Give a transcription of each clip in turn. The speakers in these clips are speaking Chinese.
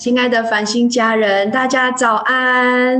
亲爱的繁星家人，大家早安！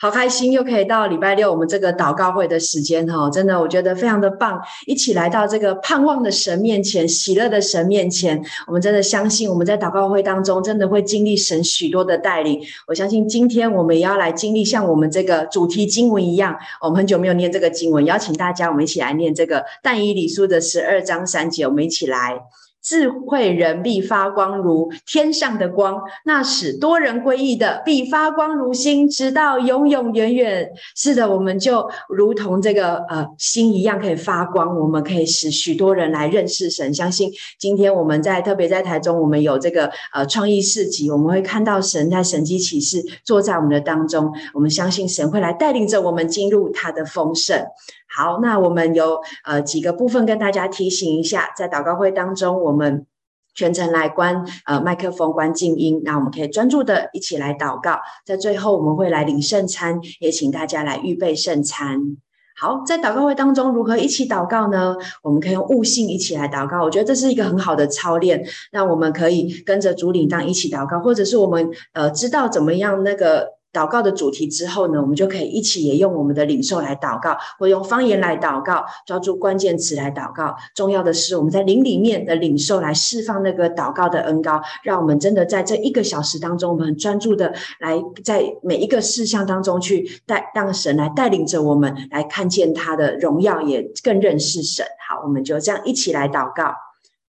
好开心又可以到礼拜六我们这个祷告会的时间哈，真的我觉得非常的棒，一起来到这个盼望的神面前、喜乐的神面前，我们真的相信我们在祷告会当中真的会经历神许多的带领。我相信今天我们也要来经历像我们这个主题经文一样，我们很久没有念这个经文，邀请大家我们一起来念这个但以理书的十二章三节，我们一起来。智慧人必发光如天上的光，那使多人归义的必发光如星，直到永永远远。是的，我们就如同这个呃星一样，可以发光。我们可以使许多人来认识神。相信今天我们在特别在台中，我们有这个呃创意市集，我们会看到神在神迹启示坐在我们的当中。我们相信神会来带领着我们进入他的丰盛。好，那我们有呃几个部分跟大家提醒一下，在祷告会当中，我们全程来关呃麦克风、关静音，那我们可以专注的一起来祷告。在最后，我们会来领圣餐，也请大家来预备圣餐。好，在祷告会当中如何一起祷告呢？我们可以用悟性一起来祷告，我觉得这是一个很好的操练。那我们可以跟着主领当一起祷告，或者是我们呃知道怎么样那个。祷告的主题之后呢，我们就可以一起也用我们的领受来祷告，或用方言来祷告，抓住关键词来祷告。重要的是，我们在灵里面的领受来释放那个祷告的恩膏，让我们真的在这一个小时当中，我们很专注的来在每一个事项当中去带，让神来带领着我们来看见他的荣耀，也更认识神。好，我们就这样一起来祷告。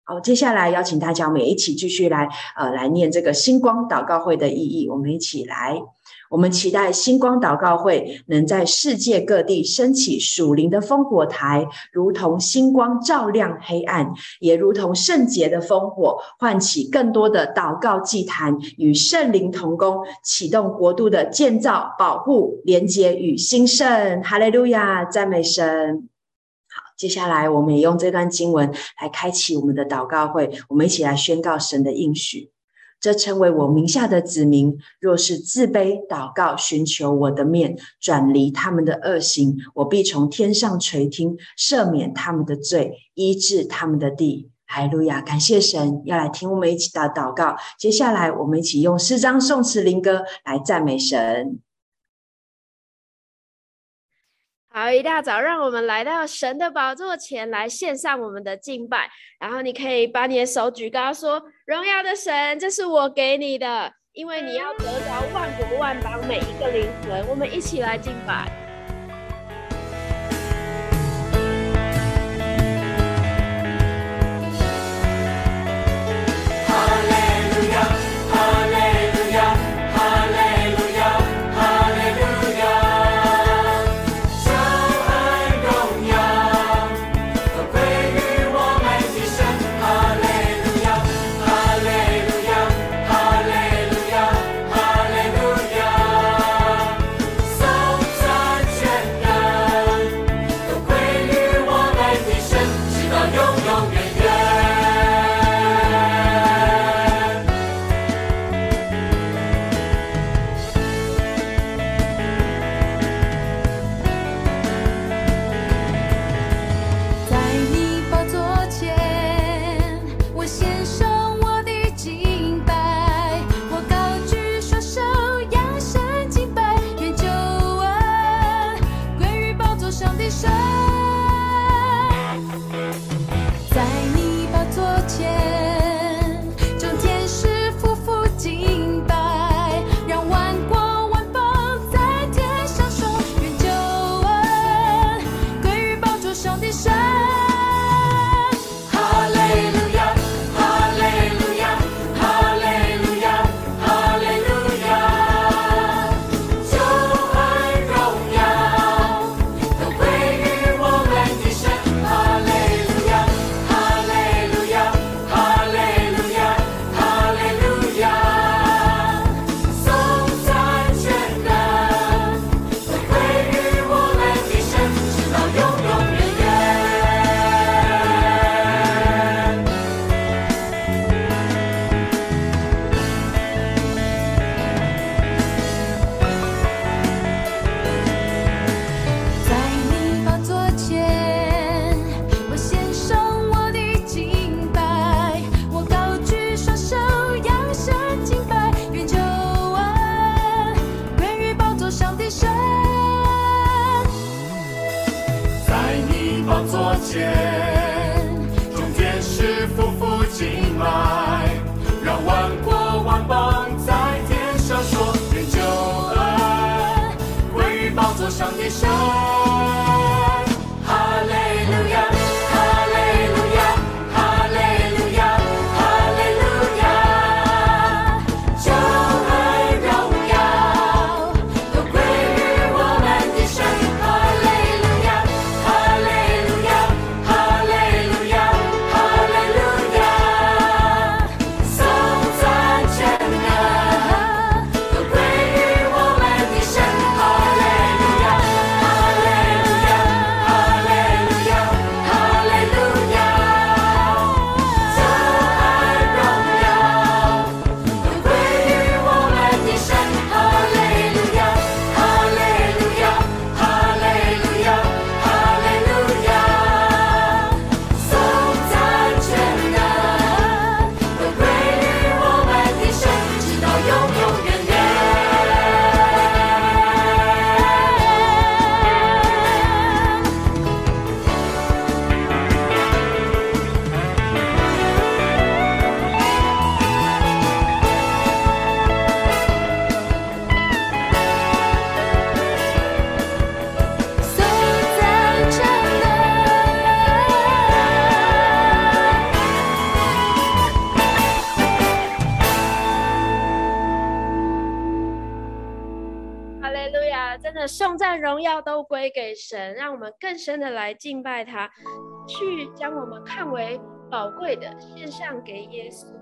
好，接下来邀请大家，我们也一起继续来呃来念这个星光祷告会的意义，我们一起来。我们期待星光祷告会能在世界各地升起属灵的烽火台，如同星光照亮黑暗，也如同圣洁的烽火，唤起更多的祷告祭坛，与圣灵同工，启动国度的建造、保护、连接与兴盛。哈利路亚，赞美神！好，接下来我们也用这段经文来开启我们的祷告会，我们一起来宣告神的应许。这称为我名下的子民，若是自卑祷告，寻求我的面，转离他们的恶行，我必从天上垂听，赦免他们的罪，医治他们的地。海路亚！感谢神，要来听我们一起的祷告。接下来，我们一起用诗章、颂词、灵歌来赞美神。好，一大早让我们来到神的宝座前来献上我们的敬拜，然后你可以把你的手举高，说荣耀的神，这是我给你的，因为你要得到万国万邦每一个灵魂，我们一起来敬拜。给神，让我们更深的来敬拜他，去将我们看为宝贵的献上给耶稣。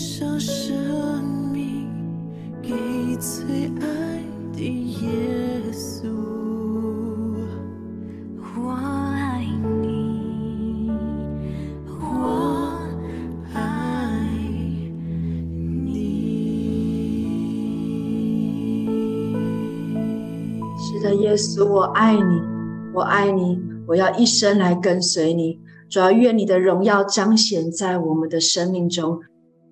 献生命给最爱的耶稣，我爱你，我爱你。是的耶稣，我爱你，我爱你，我要一生来跟随你。主要愿你的荣耀彰显在我们的生命中。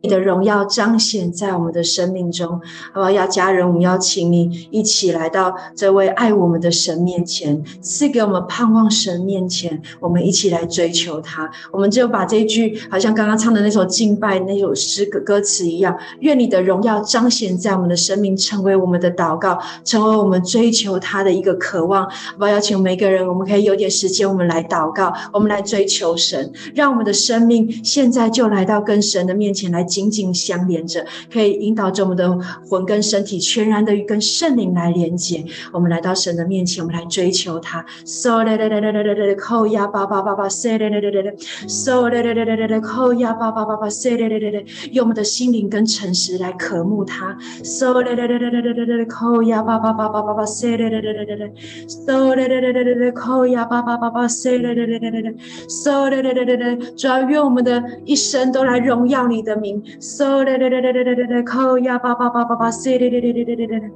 你的荣耀彰显在我们的生命中，好不好？要家人，我们邀请你一起来到这位爱我们的神面前，赐给我们盼望神面前，我们一起来追求他。我们就把这一句，好像刚刚唱的那首敬拜那首诗歌歌词一样，愿你的荣耀彰显在我们的生命，成为我们的祷告，成为我们追求他的一个渴望。好不好？邀请每个人，我们可以有点时间，我们来祷告，我们来追求神，让我们的生命现在就来到跟神的面前来。紧紧相连着，可以引导着我们的魂跟身体全然的跟圣灵来连接。我们来到神的面前，我们来追求他。So 嘞嘞嘞嘞嘞嘞嘞，扣呀叭叭叭叭，say 嘞嘞嘞嘞嘞，So 嘞嘞嘞嘞嘞嘞，扣呀叭叭叭叭，say 嘞嘞嘞嘞，用我们的心灵跟诚实来渴慕他。So 嘞嘞嘞嘞嘞嘞嘞嘞，扣呀叭叭叭叭叭叭，say 嘞嘞嘞嘞嘞嘞，So 嘞嘞嘞嘞嘞嘞，扣呀叭叭叭叭，say 嘞嘞嘞嘞嘞嘞，So 嘞嘞嘞嘞嘞，主要愿我们的一生都来荣耀你的名。So 嘞嘞嘞嘞嘞嘞嘞嘞，扣呀叭叭叭叭叭，say 嘞嘞嘞嘞嘞嘞嘞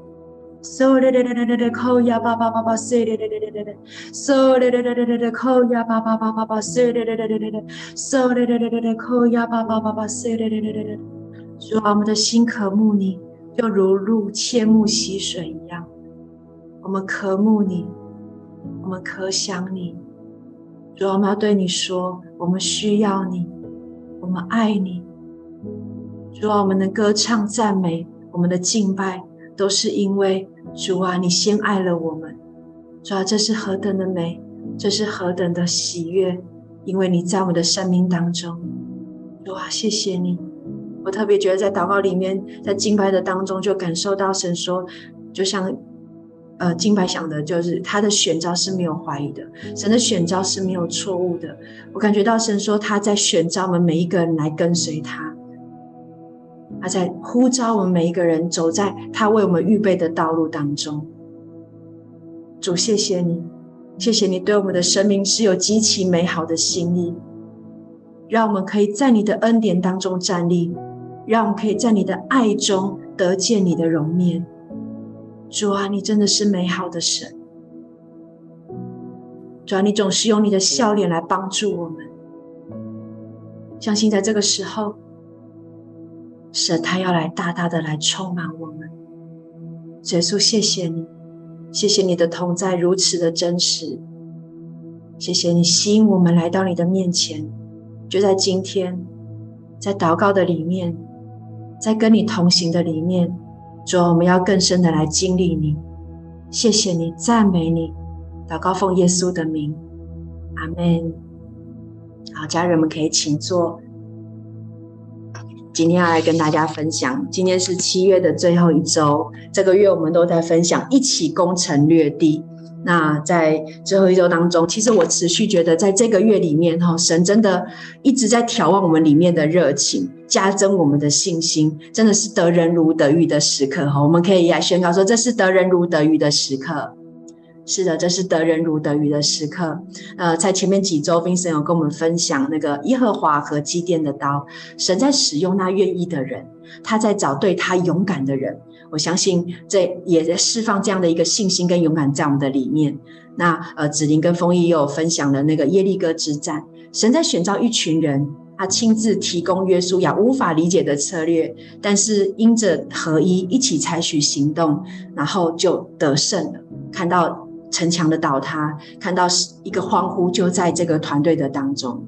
，So 嘞嘞嘞嘞嘞嘞，扣呀叭叭叭叭，say 嘞嘞嘞嘞嘞嘞，So 嘞嘞嘞嘞嘞嘞，扣呀叭叭叭叭叭，say 嘞嘞嘞嘞嘞嘞，So 嘞嘞嘞嘞嘞，扣呀叭叭叭叭，say 嘞嘞嘞嘞嘞。主啊，我们的心渴慕你，就如鹿切慕溪水一样。我们渴慕你，我们渴想你。主啊，我们要对你说，我们需要你，我们爱你。主啊，我们的歌唱、赞美、我们的敬拜，都是因为主啊，你先爱了我们。主啊，这是何等的美，这是何等的喜悦，因为你在我们的生命当中。主啊，谢谢你。我特别觉得在祷告里面，在敬拜的当中，就感受到神说，就像呃敬拜想的，就是他的选召是没有怀疑的，神的选召是没有错误的。我感觉到神说他在选召我们每一个人来跟随他。他在呼召我们每一个人走在他为我们预备的道路当中。主，谢谢你，谢谢你对我们的生命是有极其美好的心意，让我们可以在你的恩典当中站立，让我们可以在你的爱中得见你的容面。主啊，你真的是美好的神。主啊，你总是用你的笑脸来帮助我们。相信在这个时候。神，他要来大大的来充满我们。耶稣，谢谢你，谢谢你的同在如此的真实，谢谢你吸引我们来到你的面前。就在今天，在祷告的里面，在跟你同行的里面，主，我们要更深的来经历你。谢谢你，赞美你，祷告奉耶稣的名，阿门。好，家人们可以请坐。今天要来跟大家分享，今天是七月的最后一周，这个月我们都在分享一起攻城略地。那在最后一周当中，其实我持续觉得，在这个月里面，哈，神真的一直在挑旺我们里面的热情，加增我们的信心，真的是得人如得鱼的时刻，哈，我们可以来宣告说，这是得人如得鱼的时刻。是的，这是得人如得鱼的时刻。呃，在前面几周，Vincent 有跟我们分享那个耶和华和基甸的刀，神在使用那愿意的人，他在找对他勇敢的人。我相信这也在释放这样的一个信心跟勇敢在我们的里面。那呃，子琳跟丰毅也有分享了那个耶利哥之战，神在选召一群人，他亲自提供约书亚无法理解的策略，但是因着合一，一起采取行动，然后就得胜了。看到。城墙的倒塌，看到是一个欢呼，就在这个团队的当中，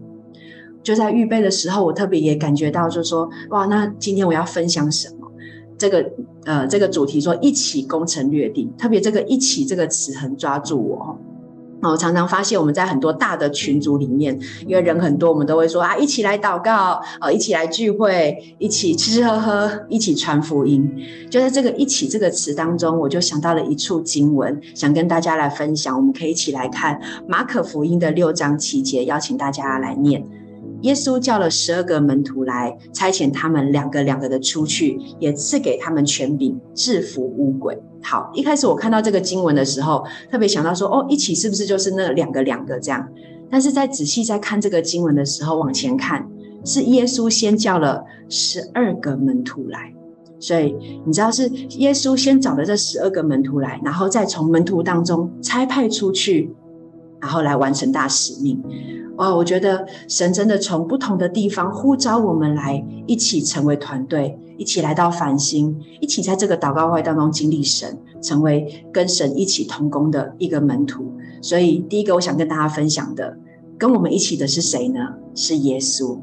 就在预备的时候，我特别也感觉到，就说，哇，那今天我要分享什么？这个呃，这个主题说一起攻城略地，特别这个“一起”这个词很抓住我。我常常发现，我们在很多大的群组里面，因为人很多，我们都会说啊，一起来祷告，呃，一起来聚会，一起吃吃喝喝，一起传福音。就在这个“一起”这个词当中，我就想到了一处经文，想跟大家来分享。我们可以一起来看马可福音的六章七节，邀请大家来念。耶稣叫了十二个门徒来，差遣他们两个两个的出去，也赐给他们权柄制服污鬼。好，一开始我看到这个经文的时候，特别想到说，哦，一起是不是就是那两个两个这样？但是在仔细在看这个经文的时候，往前看，是耶稣先叫了十二个门徒来，所以你知道是耶稣先找了这十二个门徒来，然后再从门徒当中差派出去，然后来完成大使命。哇，我觉得神真的从不同的地方呼召我们来一起成为团队，一起来到繁星，一起在这个祷告会当中经历神，成为跟神一起同工的一个门徒。所以，第一个我想跟大家分享的，跟我们一起的是谁呢？是耶稣。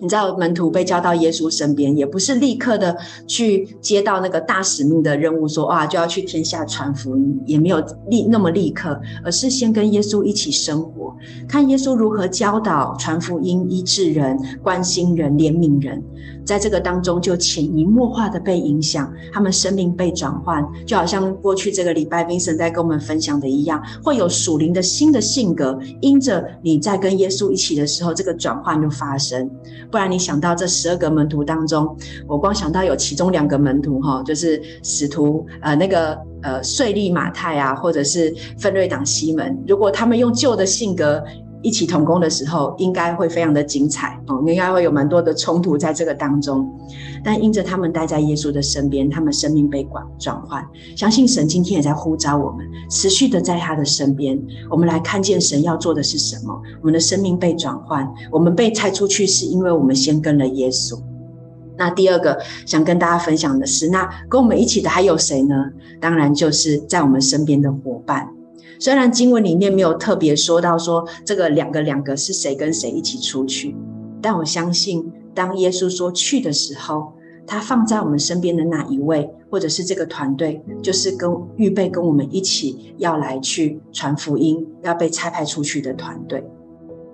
你知道门徒被叫到耶稣身边，也不是立刻的去接到那个大使命的任务说，说哇就要去天下传福音，也没有立那么立刻，而是先跟耶稣一起生活，看耶稣如何教导传福音、医治人、关心人、怜悯人，在这个当中就潜移默化的被影响，他们生命被转换，就好像过去这个礼拜 Vincent 在跟我们分享的一样，会有属灵的新的性格，因着你在跟耶稣一起的时候，这个转换就发生。不然你想到这十二个门徒当中，我光想到有其中两个门徒哈，就是使徒呃那个呃税利马太啊，或者是分瑞党西门，如果他们用旧的性格。一起同工的时候，应该会非常的精彩哦，应该会有蛮多的冲突在这个当中。但因着他们待在耶稣的身边，他们生命被转转换。相信神今天也在呼召我们，持续的在他的身边。我们来看见神要做的是什么？我们的生命被转换，我们被差出去，是因为我们先跟了耶稣。那第二个想跟大家分享的是，那跟我们一起的还有谁呢？当然就是在我们身边的伙伴。虽然经文里面没有特别说到说这个两个两个是谁跟谁一起出去，但我相信当耶稣说去的时候，他放在我们身边的那一位，或者是这个团队，就是跟预备跟我们一起要来去传福音，要被差派出去的团队。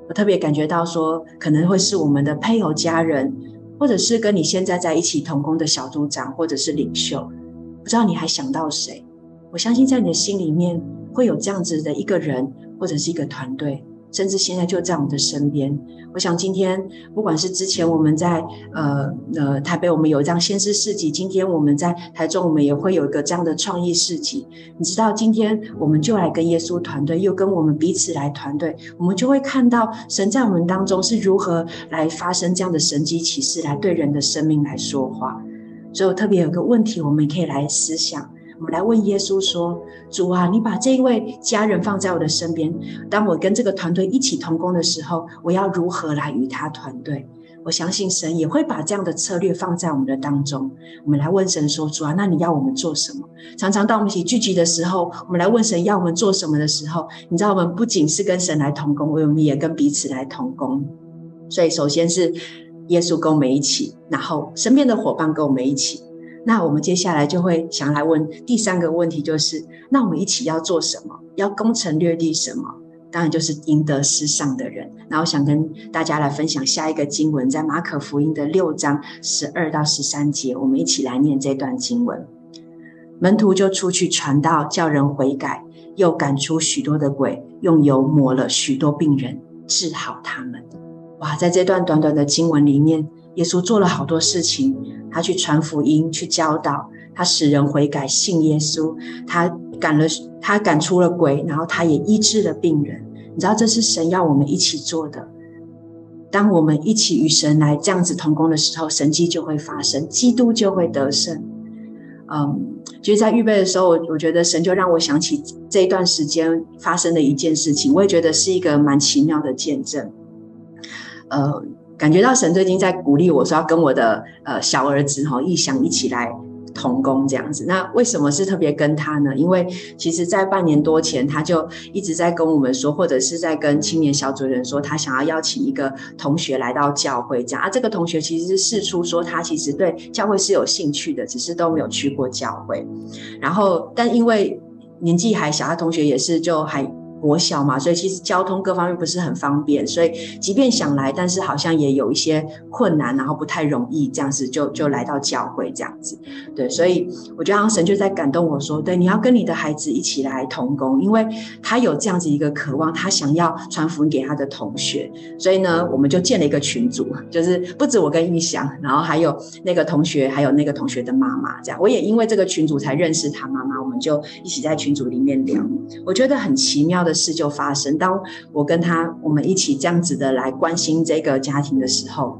我特别感觉到说，可能会是我们的配偶、家人，或者是跟你现在在一起同工的小组长，或者是领袖。不知道你还想到谁？我相信在你的心里面。会有这样子的一个人，或者是一个团队，甚至现在就在我们的身边。我想今天，不管是之前我们在呃呃台北，我们有这样先知市集，今天我们在台中，我们也会有一个这样的创意市集。你知道，今天我们就来跟耶稣团队，又跟我们彼此来团队，我们就会看到神在我们当中是如何来发生这样的神迹奇事，来对人的生命来说话。所以我特别有个问题，我们可以来思想。我们来问耶稣说：“主啊，你把这一位家人放在我的身边，当我跟这个团队一起同工的时候，我要如何来与他团队？我相信神也会把这样的策略放在我们的当中。我们来问神说：主啊，那你要我们做什么？常常当我们一起聚集的时候，我们来问神要我们做什么的时候，你知道，我们不仅是跟神来同工，我们也跟彼此来同工。所以，首先是耶稣跟我们一起，然后身边的伙伴跟我们一起。”那我们接下来就会想来问第三个问题，就是那我们一起要做什么？要攻城略地什么？当然就是赢得世上的人。然后想跟大家来分享下一个经文，在马可福音的六章十二到十三节，我们一起来念这段经文。门徒就出去传道，叫人悔改，又赶出许多的鬼，用油抹了许多病人，治好他们。哇，在这段短短的经文里面，耶稣做了好多事情。他去传福音，去教导，他使人悔改信耶稣，他赶了，他赶出了鬼，然后他也医治了病人。你知道，这是神要我们一起做的。当我们一起与神来这样子同工的时候，神迹就会发生，基督就会得胜。嗯，其实，在预备的时候，我我觉得神就让我想起这一段时间发生的一件事情，我也觉得是一个蛮奇妙的见证。呃，感觉到神最近在鼓励我说要跟我的呃小儿子哈义祥一起来。同工这样子，那为什么是特别跟他呢？因为其实，在半年多前，他就一直在跟我们说，或者是在跟青年小组人说，他想要邀请一个同学来到教会这样。啊，这个同学其实是试出说，他其实对教会是有兴趣的，只是都没有去过教会。然后，但因为年纪还小，他同学也是就还。国小嘛，所以其实交通各方面不是很方便，所以即便想来，但是好像也有一些困难，然后不太容易这样子就就来到教会这样子。对，所以我觉得神就在感动我说，对，你要跟你的孩子一起来同工，因为他有这样子一个渴望，他想要传福音给他的同学，所以呢，我们就建了一个群组，就是不止我跟玉祥，然后还有那个同学，还有那个同学的妈妈，这样，我也因为这个群组才认识他妈妈，我们就一起在群组里面聊，我觉得很奇妙的。事就发生。当我跟他我们一起这样子的来关心这个家庭的时候，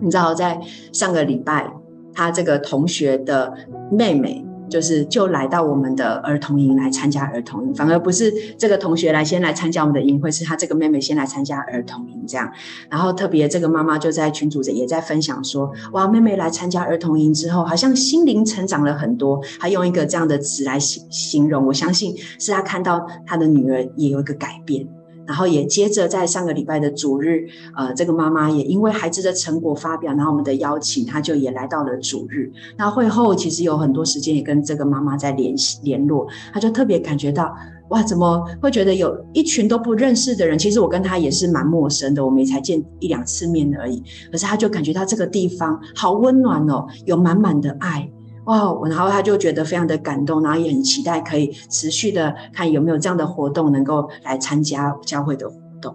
你知道，在上个礼拜，他这个同学的妹妹。就是就来到我们的儿童营来参加儿童营，反而不是这个同学来先来参加我们的营会，是他这个妹妹先来参加儿童营这样。然后特别这个妈妈就在群组也在分享说，哇，妹妹来参加儿童营之后，好像心灵成长了很多。她用一个这样的词来形形容，我相信是她看到她的女儿也有一个改变。然后也接着在上个礼拜的主日，呃，这个妈妈也因为孩子的成果发表，然后我们的邀请，她就也来到了主日。那会后其实有很多时间也跟这个妈妈在联系联络，她就特别感觉到，哇，怎么会觉得有一群都不认识的人？其实我跟她也是蛮陌生的，我们也才见一两次面而已。可是她就感觉到这个地方好温暖哦，有满满的爱。哇，然后他就觉得非常的感动，然后也很期待可以持续的看有没有这样的活动能够来参加教会的活动。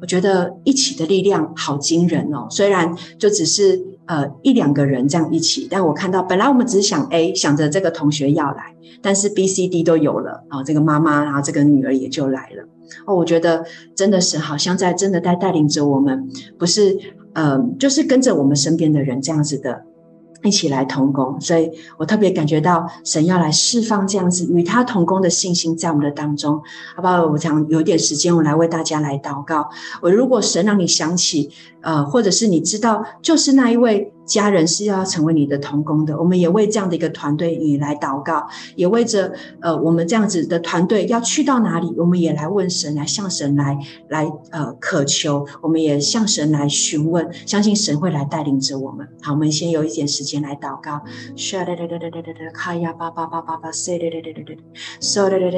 我觉得一起的力量好惊人哦，虽然就只是呃一两个人这样一起，但我看到本来我们只是想 A 想着这个同学要来，但是 B、C、D 都有了啊，这个妈妈然后这个女儿也就来了哦，我觉得真的是好像在真的在带领着我们，不是呃就是跟着我们身边的人这样子的。一起来同工，所以我特别感觉到神要来释放这样子与他同工的信心在我们的当中，好不好？我想有点时间，我来为大家来祷告。我如果神让你想起，呃，或者是你知道，就是那一位。家人是要成为你的同工的，我们也为这样的一个团队你来祷告，也为着呃我们这样子的团队要去到哪里，我们也来问神，来向神来来呃渴求，我们也向神来询问，相信神会来带领着我们。好，我们先有一点时间来祷告。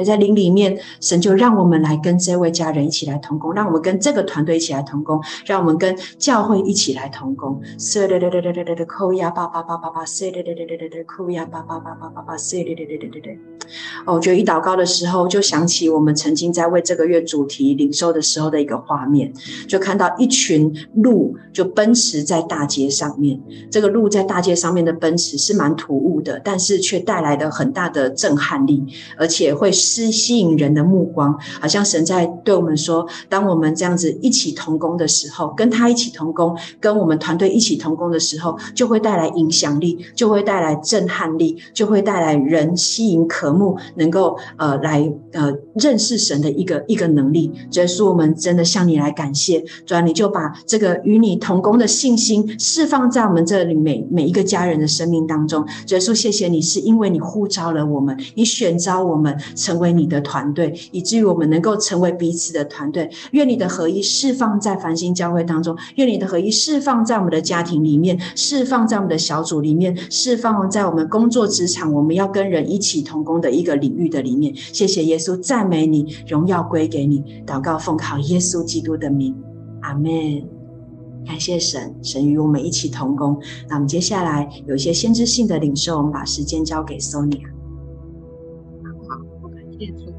在灵里面，神就让我们来跟这位家人一起来同工，让我们跟这个团队一起来同工，让我们跟教会一起来同工。对对对，扣呀叭叭叭叭叭，塞对对对对对对，扣呀叭叭叭叭叭叭，塞对对对对对对。哦，我觉得一祷告的时候，就想起我们曾经在为这个月主题领受的时候的一个画面，就看到一群鹿就奔驰在大街上面。这个鹿在大街上面的奔驰是蛮突兀的，但是却带来了很大的震撼力，而且会吸吸引人的目光，好像神在对我们说：当我们这样子一起同工的时候，跟他一起同工，跟我们团队一起同工的时候。就会带来影响力，就会带来震撼力，就会带来人吸引渴慕，能够呃来呃认识神的一个一个能力。所以说，我们真的向你来感谢，主啊，你就把这个与你同工的信心释放在我们这里每每一个家人的生命当中。所以说，谢谢你，是因为你呼召了我们，你选召我们成为你的团队，以至于我们能够成为彼此的团队。愿你的合一释放在繁星教会当中，愿你的合一释放在我们的家庭里面。释放在我们的小组里面，释放在我们工作职场，我们要跟人一起同工的一个领域的里面。谢谢耶稣，赞美你，荣耀归给你。祷告奉靠耶稣基督的名，阿门。感谢神，神与我们一起同工。那我们接下来有一些先知性的领受，我们把时间交给 Sonia。好，我感谢主，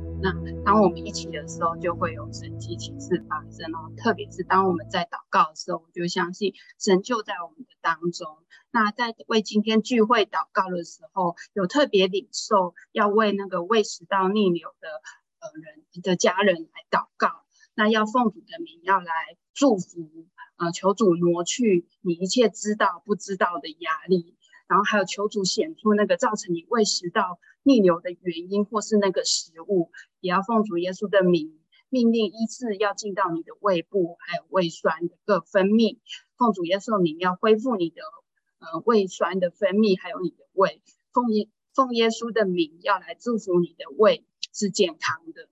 当我们一起的时候，就会有神迹奇事发生哦。特别是当我们在祷告的时候，我就相信神就在我们的当中。那在为今天聚会祷告的时候，有特别领受要为那个胃食道逆流的呃人的家人来祷告。那要奉主的名要来祝福，呃，求主挪去你一切知道不知道的压力，然后还有求主显出那个造成你胃食道逆流的原因，或是那个食物，也要奉主耶稣的名命令医治要进到你的胃部，还有胃酸的各分泌，奉主耶稣的名要恢复你的。呃，胃酸的分泌，还有你的胃，奉耶奉耶稣的名，要来祝福你的胃是健康的。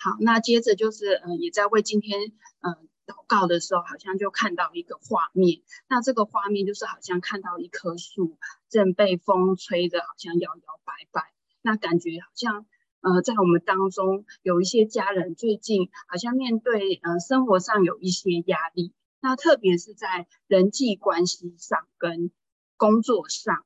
好，那接着就是，呃，也在为今天，呃，祷告的时候，好像就看到一个画面。那这个画面就是好像看到一棵树正被风吹着，好像摇摇摆摆。那感觉好像，呃，在我们当中有一些家人最近好像面对，呃，生活上有一些压力。那特别是在人际关系上跟工作上，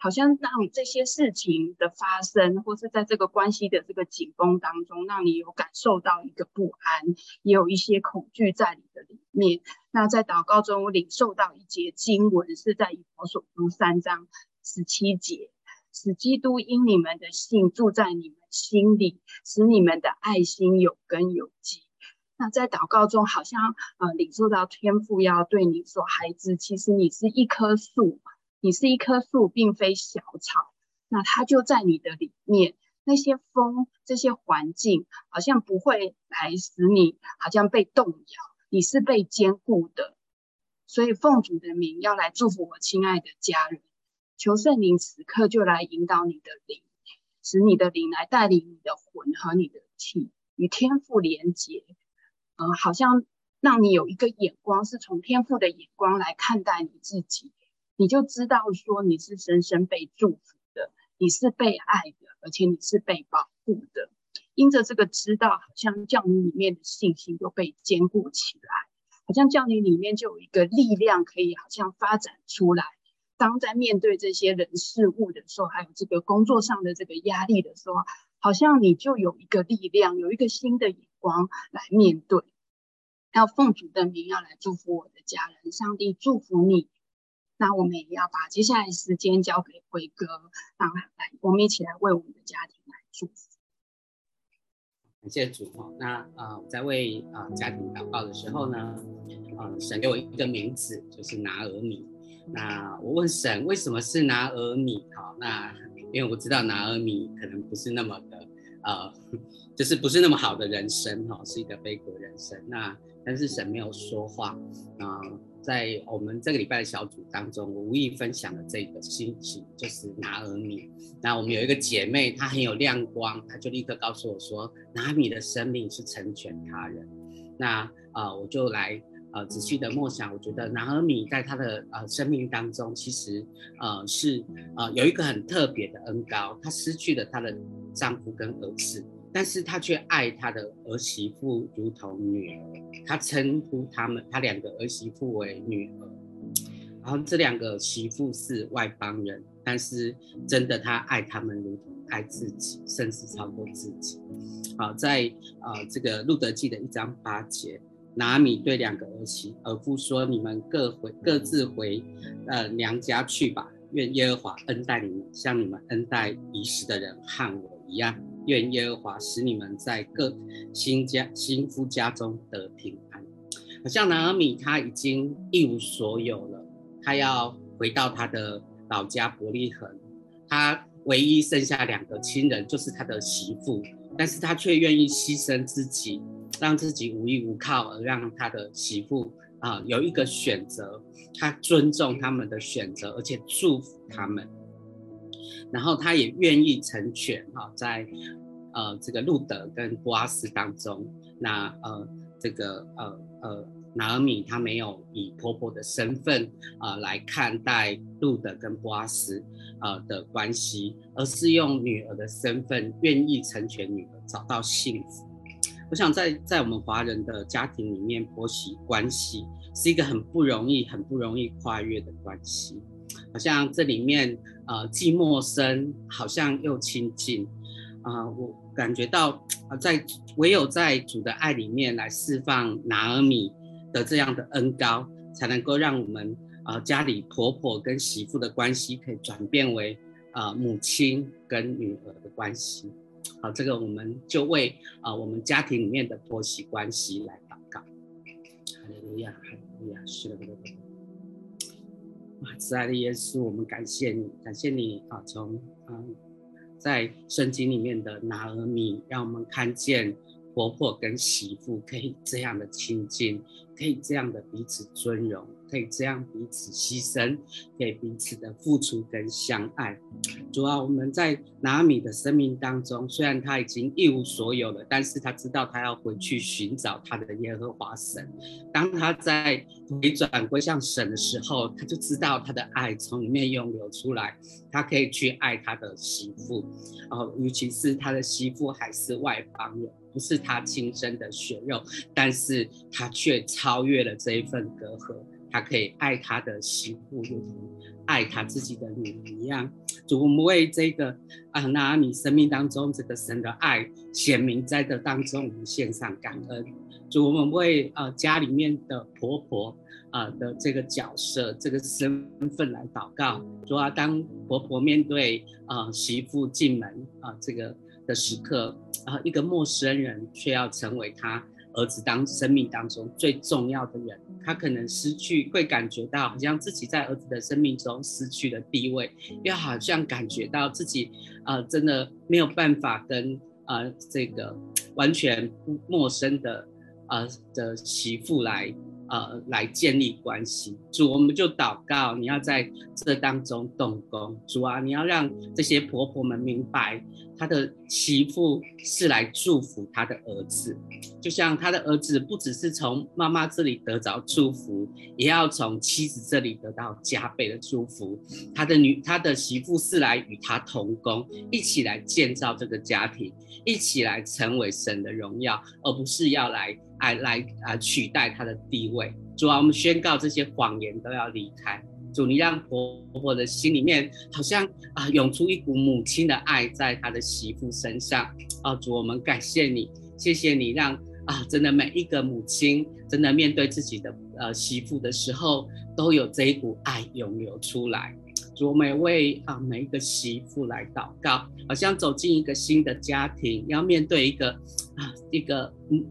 好像让这些事情的发生，或是在这个关系的这个紧绷当中，让你有感受到一个不安，也有一些恐惧在你的里面。那在祷告中，我领受到一节经文，是在以弗所书三章十七节，使基督因你们的信住在你们心里，使你们的爱心有根有基。那在祷告中，好像呃领受到天父要对你说：“孩子，其实你是一棵树，你是一棵树，并非小草。那它就在你的里面，那些风、这些环境，好像不会来使你好像被动摇，你是被坚固的。所以奉主的名要来祝福我亲爱的家人，求圣灵此刻就来引导你的灵，使你的灵来带领你的魂和你的气与天赋连结。”嗯，好像让你有一个眼光，是从天赋的眼光来看待你自己，你就知道说你是深深被祝福的，你是被爱的，而且你是被保护的。因着这个知道，好像叫你里面的信心就被坚固起来，好像叫你里面就有一个力量可以好像发展出来。当在面对这些人事物的时候，还有这个工作上的这个压力的时候，好像你就有一个力量，有一个新的眼光来面对。要奉主的名，要来祝福我的家人。上帝祝福你。那我们也要把接下来时间交给辉哥，让他来，我们一起来为我们的家庭来祝福。感谢主哦。那呃，在为啊、呃、家庭祷告的时候呢，呃，神给我一个名字，就是拿俄米。那我问神，为什么是拿俄米？好，那因为我知道拿俄米可能不是那么的呃，就是不是那么好的人生哈，是一个悲苦人生。那但是神没有说话啊、在我们这个礼拜的小组当中，我无意分享了这个心情，就是拿尔米。那我们有一个姐妹，她很有亮光，她就立刻告诉我说，拿米的生命是成全他人。那啊、我就来呃仔细的默想，我觉得拿尔米在她的呃生命当中，其实呃是呃有一个很特别的恩膏，她失去了她的丈夫跟儿子。但是他却爱他的儿媳妇如同女儿，他称呼他们他两个儿媳妇为女儿，然后这两个媳妇是外邦人，但是真的他爱他们如同爱自己，甚至超过自己。好，在呃这个路德记的一章八节，拿米对两个儿媳儿妇说：“你们各回各自回呃娘家去吧，愿耶和华恩待你们，像你们恩待已死的人和我一样。”愿耶和华使你们在各新家新夫家中得平安。好像拿俄米他已经一无所有了，他要回到他的老家伯利恒，他唯一剩下两个亲人就是他的媳妇，但是他却愿意牺牲自己，让自己无依无靠，而让他的媳妇啊、有一个选择，他尊重他们的选择，而且祝福他们。然后他也愿意成全哈，在呃这个路德跟波阿斯当中，那呃这个呃呃拿俄米他没有以婆婆的身份啊、呃、来看待路德跟波阿斯呃的关系，而是用女儿的身份愿意成全女儿找到幸福。我想在在我们华人的家庭里面，婆媳关系是一个很不容易、很不容易跨越的关系。好像这里面呃既陌生，好像又亲近啊、我感觉到啊，在唯有在主的爱里面来释放拿尔米的这样的恩膏，才能够让我们啊家里婆婆跟媳妇的关系可以转变为啊母亲跟女儿的关系。好，这个我们就为啊我们家庭里面的婆媳关系来祷告。哈利路亚，哈利路亚，是的，啊。慈爱的耶稣，我们感谢你，感谢你啊，从啊。在圣经里面的拿俄米，让我们看见婆婆跟媳妇可以这样的亲近，可以这样的彼此尊荣。可以这样彼此牺牲，可以彼此的付出跟相爱。主啊，我们在拿米的生命当中，虽然他已经一无所有了，但是他知道他要回去寻找他的耶和华神。当他在回转归向神的时候，他就知道他的爱从里面涌流出来，他可以去爱他的媳妇，哦，尤其是他的媳妇还是外邦人，不是他亲生的血肉，但是他却超越了这一份隔阂。他可以爱他的媳妇，如同爱他自己的女儿一样。主，我们为这个啊，拿你生命当中这个神的爱显明在这当中，我们献上感恩。主，我们为呃家里面的婆婆啊、的这个角色、这个身份来祷告。主啊，当婆婆面对啊、媳妇进门啊、这个的时刻、呃，一个陌生人却要成为他。儿子当生命当中最重要的人，他可能失去，会感觉到好像自己在儿子的生命中失去了地位，又好像感觉到自己，呃，真的没有办法跟呃这个完全陌生的呃的媳妇来。呃，来建立关系，主，我们就祷告，你要在这当中动工，主啊，你要让这些婆婆们明白，她的媳妇是来祝福她的儿子，就像她的儿子不只是从妈妈这里得着祝福，也要从妻子这里得到加倍的祝福。她的女，她的媳妇是来与他同工，一起来建造这个家庭，一起来成为神的荣耀，而不是要来。来来啊！取代他的地位，主啊，我们宣告这些谎言都要离开。主，你让婆婆的心里面好像啊涌出一股母亲的爱，在他的媳妇身上。啊，主，我们感谢你，谢谢你让啊，真的每一个母亲真的面对自己的呃媳妇的时候，都有这一股爱涌流出来。主，我们也为啊每一个媳妇来祷告，好像走进一个新的家庭，要面对一个啊一个嗯。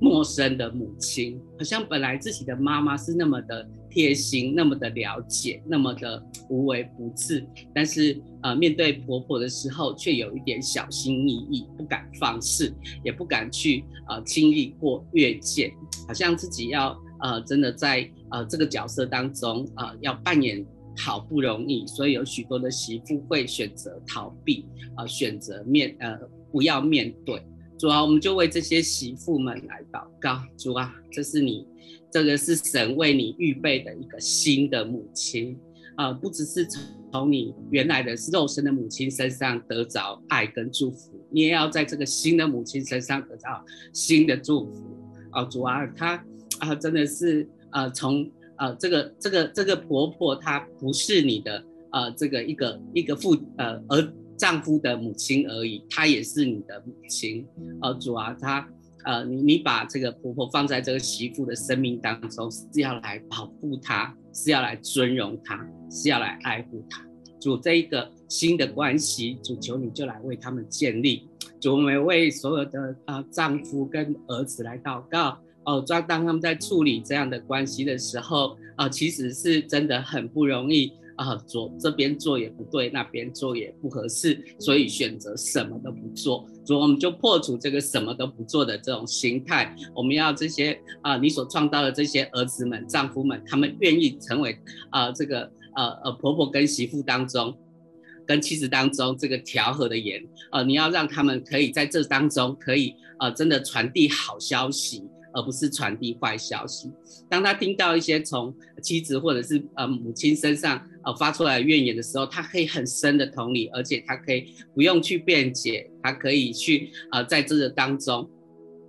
陌生的母亲，好像本来自己的妈妈是那么的贴心，那么的了解，那么的无微不至，但是呃，面对婆婆的时候，却有一点小心翼翼，不敢放肆，也不敢去呃轻易过越界，好像自己要呃真的在呃这个角色当中、呃、要扮演好不容易，所以有许多的媳妇会选择逃避啊、呃，选择面呃不要面对。主啊，我们就为这些媳妇们来祷告。主啊，这是你，这个是神为你预备的一个新的母亲啊，不只是从你原来的肉身的母亲身上得着爱跟祝福，你也要在这个新的母亲身上得到新的祝福。啊，主啊，她啊，真的是呃，从呃这个这个这个婆婆，她不是你的呃这个一个一个父呃儿。丈夫的母亲而已，她也是你的母亲。呃，主啊，她，呃，你你把这个婆婆放在这个媳妇的生命当中，是要来保护她，是要来尊荣她，是要来爱护她。主，这一个新的关系，主求你就来为他们建立。主，我们为所有的啊、丈夫跟儿子来祷告。哦，当当他们在处理这样的关系的时候，啊、其实是真的很不容易。啊，左这边做也不对，那边做也不合适，所以选择什么都不做。所以我们就破除这个什么都不做的这种心态。我们要这些啊，你所创造的这些儿子们、丈夫们，他们愿意成为啊，这个呃呃婆婆跟媳妇当中，跟妻子当中这个调和的盐。呃，你要让他们可以在这当中可以呃真的传递好消息。而不是传递坏消息。当他听到一些从妻子或者是呃母亲身上呃发出来怨言的时候，他可以很深的同理，而且他可以不用去辩解，他可以去呃在这个当中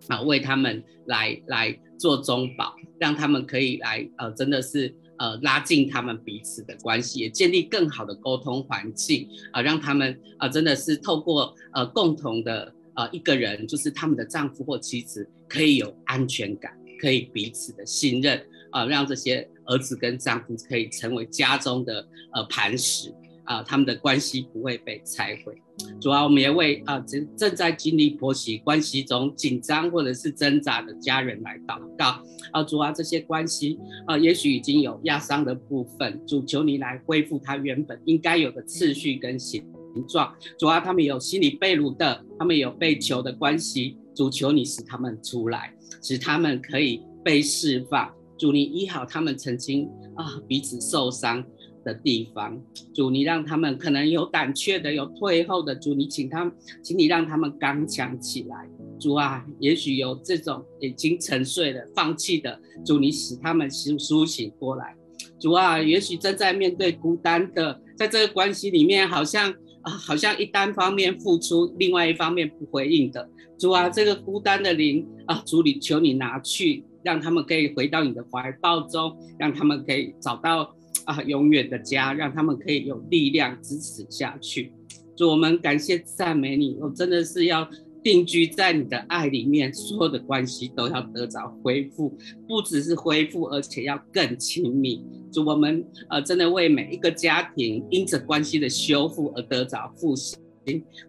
啊、为他们来来做中保，让他们可以来呃真的是呃拉近他们彼此的关系，也建立更好的沟通环境啊、让他们啊、呃、真的是透过呃共同的。呃一个人，就是他们的丈夫或妻子可以有安全感，可以彼此的信任啊、呃，让这些儿子跟丈夫可以成为家中的呃磐石。啊，他们的关系不会被拆毁。主要我们也为啊正正在经历婆媳关系中紧张或者是挣扎的家人来祷告。啊，主啊，这些关系啊，也许已经有压伤的部分，主求你来恢复他原本应该有的次序跟形形状。主啊，他们有心理被掳的，他们有被囚的关系，主求你使他们出来，使他们可以被释放。主，你医好他们曾经啊彼此受伤的地方，主你让他们可能有胆怯的，有退后的，主你请他们，请你让他们刚强起来。主啊，也许有这种已经沉睡的、放弃的，主你使他们甦苏醒过来。主啊，也许正在面对孤单的，在这个关系里面，好像，好像一单方面付出，另外一方面不回应的。主啊，这个孤单的灵啊，主你求你拿去，让他们可以回到你的怀抱中，让他们可以找到。啊，永远的家，让他们可以有力量支持下去。主，我们感谢赞美你，我真的是要定居在你的爱里面，所有的关系都要得着恢复，不只是恢复，而且要更亲密。主，我们呃，真的为每一个家庭因着关系的修复而得着复兴，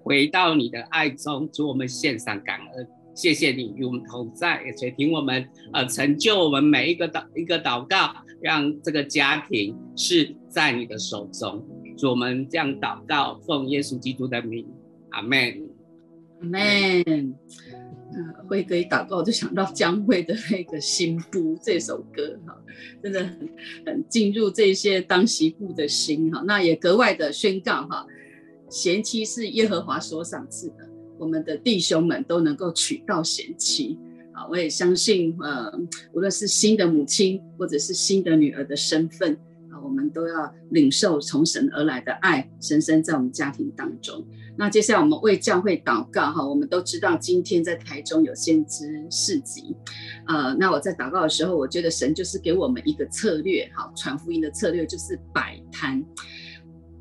回到你的爱中。主，我们献上感恩，谢谢你与我们同在，也垂听我们呃，成就我们每一个祷一个祷告。让这个家庭是在你的手中，主，我们这样祷告，奉耶稣基督的名，阿门，阿门。嗯，辉哥一祷告，就想到江蕙的那个《新妇》这首歌，哈，真的很很进入这些当媳妇的心，哈，那也格外的宣告，哈，贤妻是耶和华所赏赐的，我们的弟兄们都能够娶到贤妻啊。我也相信，呃，无论是新的母亲，或者是新的女儿的身份，啊，我们都要领受从神而来的爱，深深在我们家庭当中。那接下来我们为教会祷告，哈，我们都知道今天在台中有先知市集，呃，那我在祷告的时候，我觉得神就是给我们一个策略，哈，传福音的策略就是摆摊。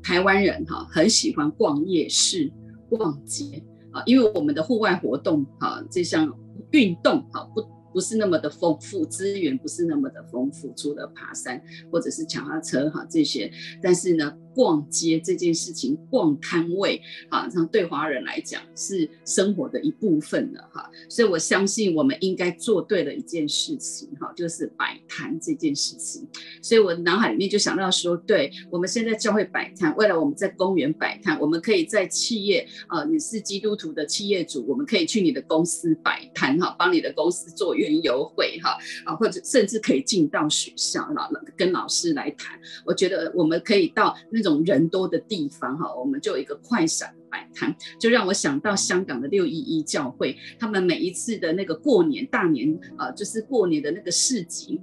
台湾人哈很喜欢逛夜市、逛街啊，因为我们的户外活动，哈，这项。运动哈不不是那么的丰富，资源不是那么的丰富，除了爬山或者是脚踏车哈这些，但是呢。逛街这件事情，逛摊位，啊，像对华人来讲是生活的一部分了，哈，所以我相信我们应该做对了一件事情，哈，就是摆摊这件事情。所以我脑海里面就想到说，对，我们现在教会摆摊，未来我们在公园摆摊，我们可以在企业，啊，你是基督徒的企业主，我们可以去你的公司摆摊，哈，帮你的公司做园游会，哈，啊，或者甚至可以进到学校，老跟老师来谈。我觉得我们可以到。这种人多的地方哈，我们就有一个快闪摆摊，就让我想到香港的六一一教会，他们每一次的那个过年大年啊，就是过年的那个市集，